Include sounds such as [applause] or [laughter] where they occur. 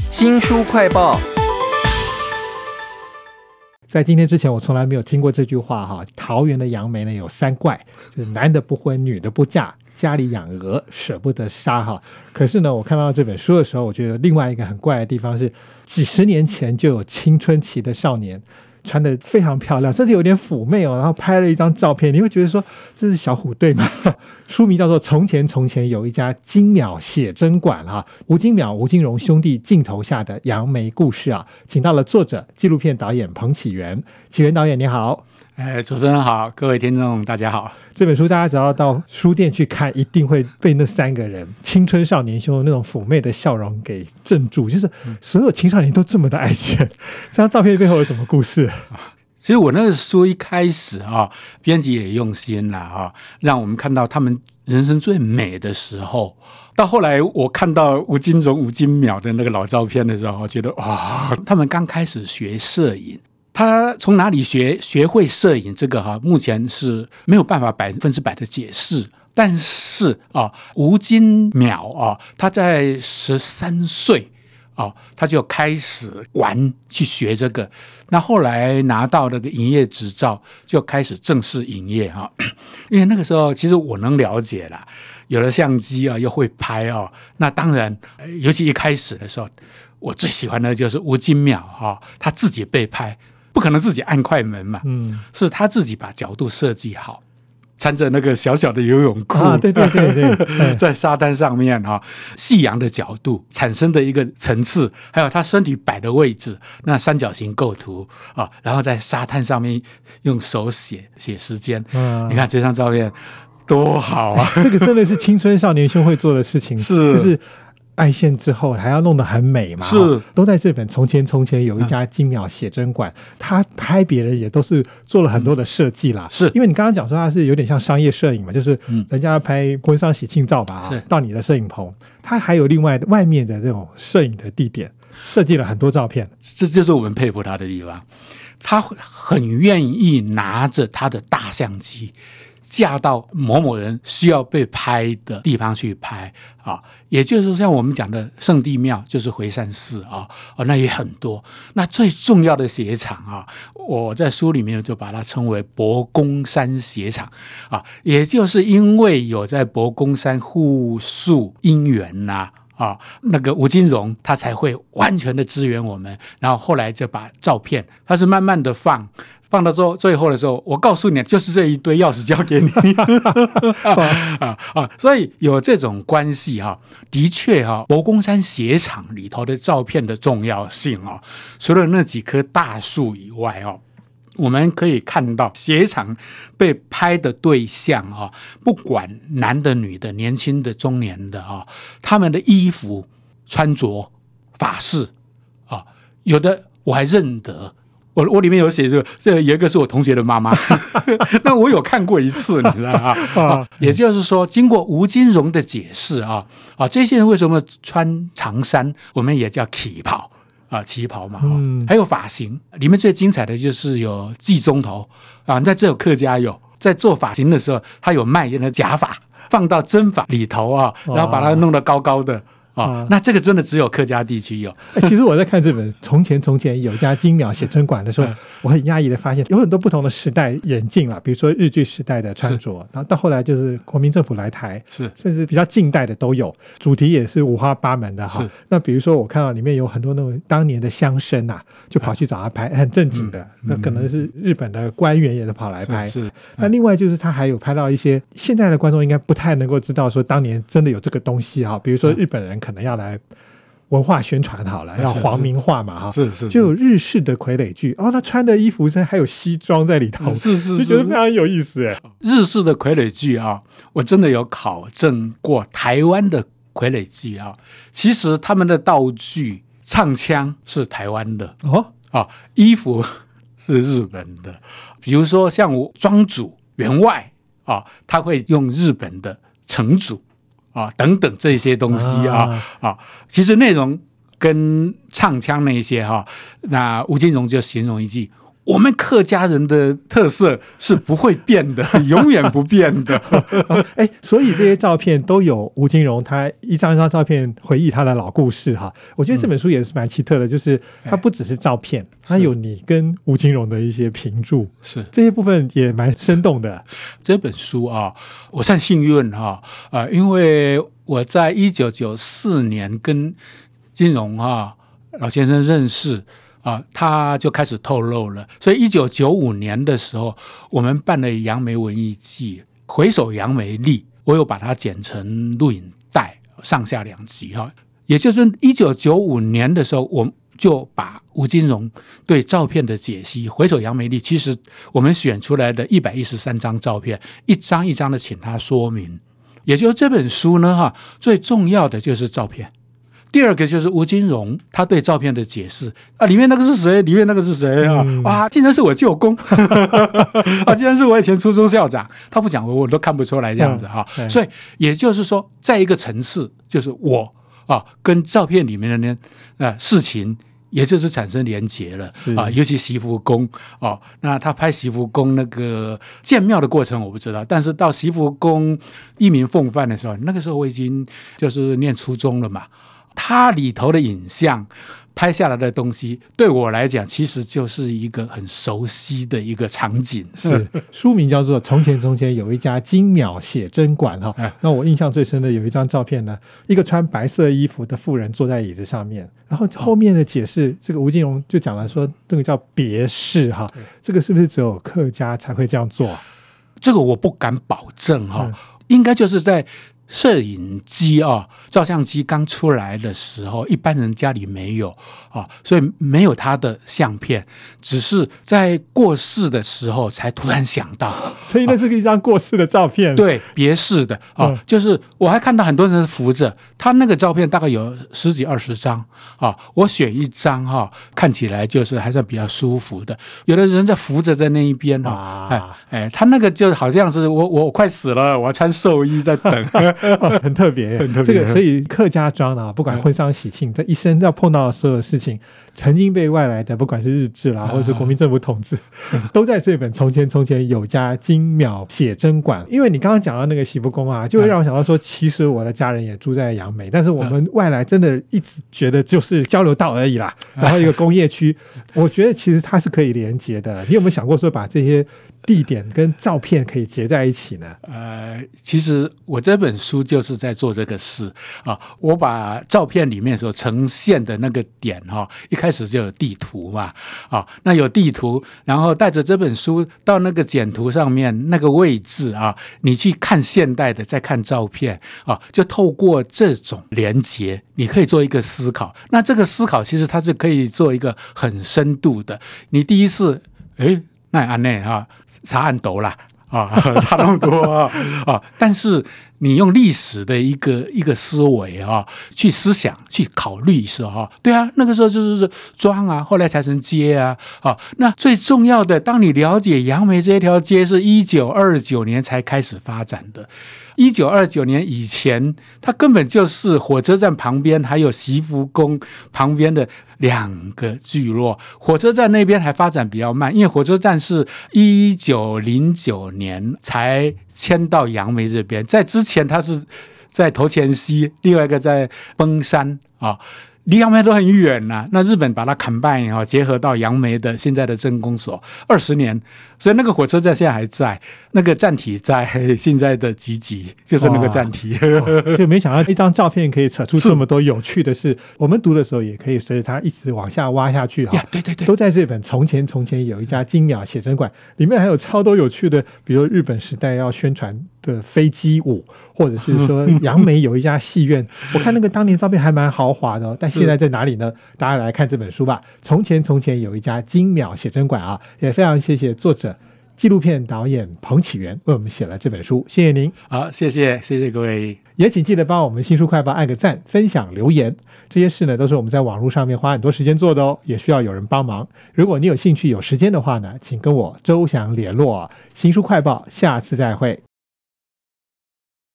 新书快报，在今天之前，我从来没有听过这句话哈。桃园的杨梅呢有三怪，就是男的不婚，女的不嫁，家里养鹅舍不得杀哈。可是呢，我看到这本书的时候，我觉得另外一个很怪的地方是，几十年前就有青春期的少年。穿的非常漂亮，甚至有点妩媚哦。然后拍了一张照片，你会觉得说这是小虎队吗？[laughs] 书名叫做《从前从前有一家金秒写真馆》哈，吴金淼、吴金荣兄弟镜头下的杨梅故事啊，请到了作者、纪录片导演彭启源。启源导演你好。哎，主持人好，各位听众大家好。这本书大家只要到书店去看，一定会被那三个人青春少年兄那种妩媚的笑容给镇住。就是所有青少年都这么的爱钱。这张照片背后有什么故事？其实我那个书一开始啊，编辑也用心了啊，让我们看到他们人生最美的时候。到后来我看到吴金荣、吴金淼的那个老照片的时候，我觉得哇，他们刚开始学摄影。他从哪里学学会摄影？这个哈，目前是没有办法百分之百的解释。但是啊，吴金淼啊，他在十三岁啊，他就开始玩去学这个。那后来拿到那个营业执照，就开始正式营业哈。[clears throat] 因为那个时候，其实我能了解了，有了相机啊，又会拍哦。那当然，尤其一开始的时候，我最喜欢的就是吴金淼哈，他自己被拍。不可能自己按快门嘛，嗯，是他自己把角度设计好，穿着那个小小的游泳裤，对对对 [laughs] 对，在沙滩上面哈，夕阳的角度产生的一个层次，还有他身体摆的位置，那三角形构图啊，然后在沙滩上面用手写写时间，嗯，你看这张照片多好啊！[laughs] 这个真的是青春少年兄会做的事情，[laughs] 是就是。爱线之后还要弄得很美嘛？是，都在这本《从前从前有一家精妙写真馆》，他拍别人也都是做了很多的设计啦。是因为你刚刚讲说他是有点像商业摄影嘛，就是人家拍婚丧喜庆照吧，到你的摄影棚，他还有另外外面的那种摄影的地点，设计了很多照片。这就是我们佩服他的地方，他很愿意拿着他的大相机。嫁到某某人需要被拍的地方去拍啊，也就是像我们讲的圣地庙，就是回山寺啊，哦，那也很多。那最重要的鞋厂啊，我在书里面就把它称为博公山鞋厂啊，也就是因为有在博公山互诉姻缘呐啊，那个吴金荣他才会完全的支援我们，然后后来就把照片，他是慢慢的放。放到最最后的时候，我告诉你，就是这一堆钥匙交给你 [laughs] 啊啊！所以有这种关系哈，的确哈，博公山鞋厂里头的照片的重要性啊，除了那几棵大树以外哦，我们可以看到鞋厂被拍的对象啊，不管男的、女的、年轻的、中年的啊，他们的衣服穿着、发饰啊，有的我还认得。我我里面有写这个，这有一个是我同学的妈妈，[laughs] 那我有看过一次，你知道吗？[laughs] 啊，也就是说，经过吴金荣的解释啊，啊，这些人为什么穿长衫，我们也叫旗袍啊，旗袍嘛，嗯，还有发型，里面最精彩的就是有髻中头啊，在这有客家有在做发型的时候，他有卖那假发，放到真发里头啊，然后把它弄得高高的。啊，那这个真的只有客家地区有。其实我在看这本《[laughs] 从前从前有家金鸟写真馆》的时候，我很讶异的发现，有很多不同的时代演进啊，比如说日据时代的穿着，然后到后来就是国民政府来台，是甚至比较近代的都有，主题也是五花八门的哈。那比如说我看到里面有很多那种当年的乡绅呐，就跑去找他拍，很正经的。那可能是日本的官员也是跑来拍。是。那另外就是他还有拍到一些现在的观众应该不太能够知道说当年真的有这个东西哈，比如说日本人。可能要来文化宣传好了，要皇民化嘛哈，是是，就有日式的傀儡剧哦，他穿的衣服身还有西装在里头，是是，就觉得非常有意思哎。日式的傀儡剧啊，我真的有考证过台湾的傀儡剧啊，其实他们的道具、唱腔是台湾的哦，啊，衣服是日本的，比如说像我庄主员外啊，他会用日本的城主。啊，等等这些东西啊。啊，其实内容跟唱腔那些哈，那吴金荣就形容一句：我们客家人的特色是不会变的，[laughs] 永远不变的。[laughs] 哎，所以这些照片都有吴金荣他一张一张照片回忆他的老故事哈。我觉得这本书也是蛮奇特的，就是它不只是照片，它有你跟吴金荣的一些评注，是这些部分也蛮生动的。[laughs] 这本书啊，我算幸运哈啊，因为我在一九九四年跟金荣哈老先生认识。啊，他就开始透露了。所以，一九九五年的时候，我们办了《杨梅文艺季》，回首杨梅历，我有把它剪成录影带，上下两集哈。也就是一九九五年的时候，我就把吴金荣对照片的解析，《回首杨梅历》，其实我们选出来的一百一十三张照片，一张一张的请他说明。也就是这本书呢，哈，最重要的就是照片。第二个就是吴金荣，他对照片的解释啊，里面那个是谁？里面那个是谁啊？哇，竟然是我舅公 [laughs] 啊！竟然是我以前初中校长，他不讲我我都看不出来这样子哈。所以也就是说，在一个层次，就是我啊，跟照片里面的呢啊事情，也就是产生连结了啊。尤其习福宫哦，那他拍习福宫那个建庙的过程我不知道，但是到习福宫一民奉饭的时候，那个时候我已经就是念初中了嘛。它里头的影像拍下来的东西，对我来讲，其实就是一个很熟悉的一个场景。[laughs] 是书名叫做《从前从前有一家精妙写真馆》哈。那我印象最深的有一张照片呢，一个穿白色衣服的妇人坐在椅子上面，然后后面的解释，这个吴金荣就讲了说，这个叫别式哈，这个是不是只有客家才会这样做？这个我不敢保证哈，应该就是在。摄影机啊，照相机刚出来的时候，一般人家里没有啊，所以没有他的相片，只是在过世的时候才突然想到，[laughs] 所以那是一张过世的照片，对，别式的啊，就是我还看到很多人扶着他那个照片，大概有十几二十张啊，我选一张哈，看起来就是还算比较舒服的，有的人在扶着在那一边哈，哎哎，他那个就好像是我我快死了，我要穿寿衣在等。[laughs] [laughs] 很特别，这个所以客家庄啊，不管婚丧喜庆，这一生要碰到的所有事情，曾经被外来的，不管是日治啦，或者是国民政府统治，[laughs] 都在这本《从前从前有家精妙写真馆》。因为你刚刚讲到那个喜福宫啊，就会让我想到说，其实我的家人也住在杨梅，但是我们外来真的一直觉得就是交流道而已啦。然后一个工业区，[laughs] 我觉得其实它是可以连接的。你有没有想过说把这些？地点跟照片可以结在一起呢？呃，其实我这本书就是在做这个事啊。我把照片里面所呈现的那个点哈，一开始就有地图嘛，啊，那有地图，然后带着这本书到那个简图上面那个位置啊，你去看现代的，再看照片啊，就透过这种连接，你可以做一个思考。那这个思考其实它是可以做一个很深度的。你第一次，哎。那安内哈差很多啦啊，[laughs] 差那么多啊啊！但是你用历史的一个一个思维啊，去思想去考虑一下哈，对啊，那个时候就是是庄啊，后来才成街啊啊。那最重要的，当你了解杨梅这条街是一九二九年才开始发展的。一九二九年以前，它根本就是火车站旁边，还有习福宫旁边的两个聚落。火车站那边还发展比较慢，因为火车站是一九零九年才迁到杨梅这边，在之前它是在头前溪，另外一个在崩山啊。离杨梅都很远呐，那日本把它砍半以后，结合到杨梅的现在的镇公所二十年，所以那个火车站现在还在，那个站体在 [laughs] 现在的集集就是那个站体，就 [laughs] 没想到一张照片可以扯出这么多有趣的事。[laughs] 我们读的时候也可以随着它一直往下挖下去哈。对对对，都在这本《从前从前有一家精妙写真馆》里面还有超多有趣的，比如日本时代要宣传。的飞机舞，或者是说 [laughs] 杨梅有一家戏院，[laughs] 我看那个当年照片还蛮豪华的，但现在在哪里呢？[laughs] 大家来看这本书吧。从前从前有一家精妙写真馆啊，也非常谢谢作者纪录片导演彭启源为我们写了这本书，谢谢您。好，谢谢谢谢各位，也请记得帮我们新书快报按个赞、分享、留言，这些事呢都是我们在网络上面花很多时间做的哦，也需要有人帮忙。如果你有兴趣、有时间的话呢，请跟我周翔联络。新书快报，下次再会。